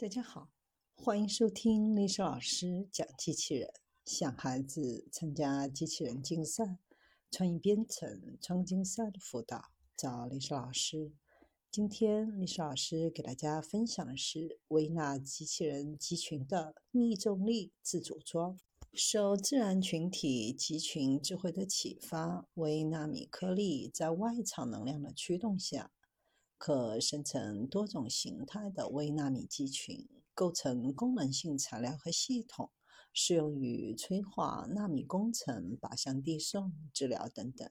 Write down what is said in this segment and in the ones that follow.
大家好，欢迎收听历史老师讲机器人。想孩子参加机器人竞赛、创意编程、创竞赛的辅导，找历史老师。今天历史老师给大家分享的是微纳机器人集群的逆重力自组装。受自然群体集群智慧的启发，微纳米颗粒在外场能量的驱动下。可生成多种形态的微纳米基群，构成功能性材料和系统，适用于催化纳米工程、靶向递送、治疗等等。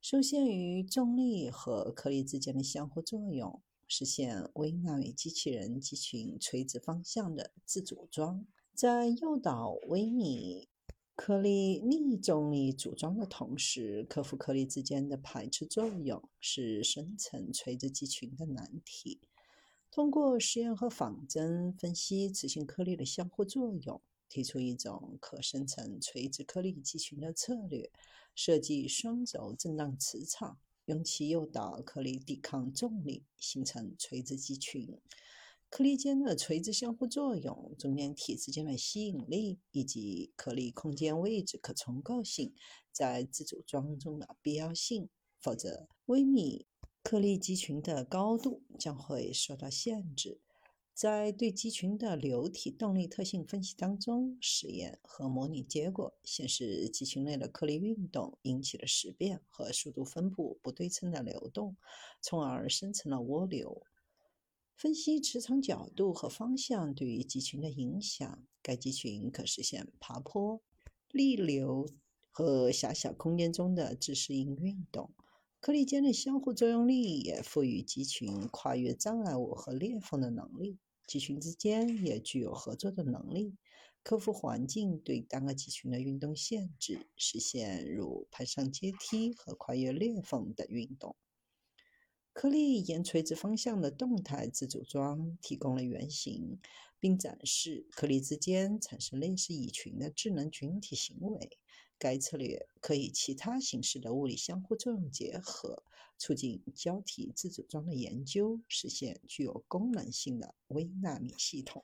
受限于重力和颗粒之间的相互作用，实现微纳米机器人集群垂直方向的自组装，在诱导微米。颗粒逆重力组装的同时，克服颗粒之间的排斥作用，是生成垂直集群的难题。通过实验和仿真分析磁性颗粒的相互作用，提出一种可生成垂直颗粒集群的策略：设计双轴振荡磁场，用其诱导颗粒抵抗重力，形成垂直集群。颗粒间的垂直相互作用、中间体之间的吸引力以及颗粒空间位置可重构性，在自组装中的必要性。否则，微米颗粒集群的高度将会受到限制。在对集群的流体动力特性分析当中，实验和模拟结果显示，集群内的颗粒运动引起了时变和速度分布不对称的流动，从而生成了涡流。分析磁场角度和方向对于集群的影响，该集群可实现爬坡、逆流和狭小空间中的自适应运动。颗粒间的相互作用力也赋予集群跨越障碍物和裂缝的能力。集群之间也具有合作的能力，克服环境对单个集群的运动限制，实现如攀上阶梯和跨越裂缝的运动。颗粒沿垂直方向的动态自组装提供了原型，并展示颗粒之间产生类似蚁群的智能群体行为。该策略可以其他形式的物理相互作用结合，促进胶体自组装的研究，实现具有功能性的微纳米系统。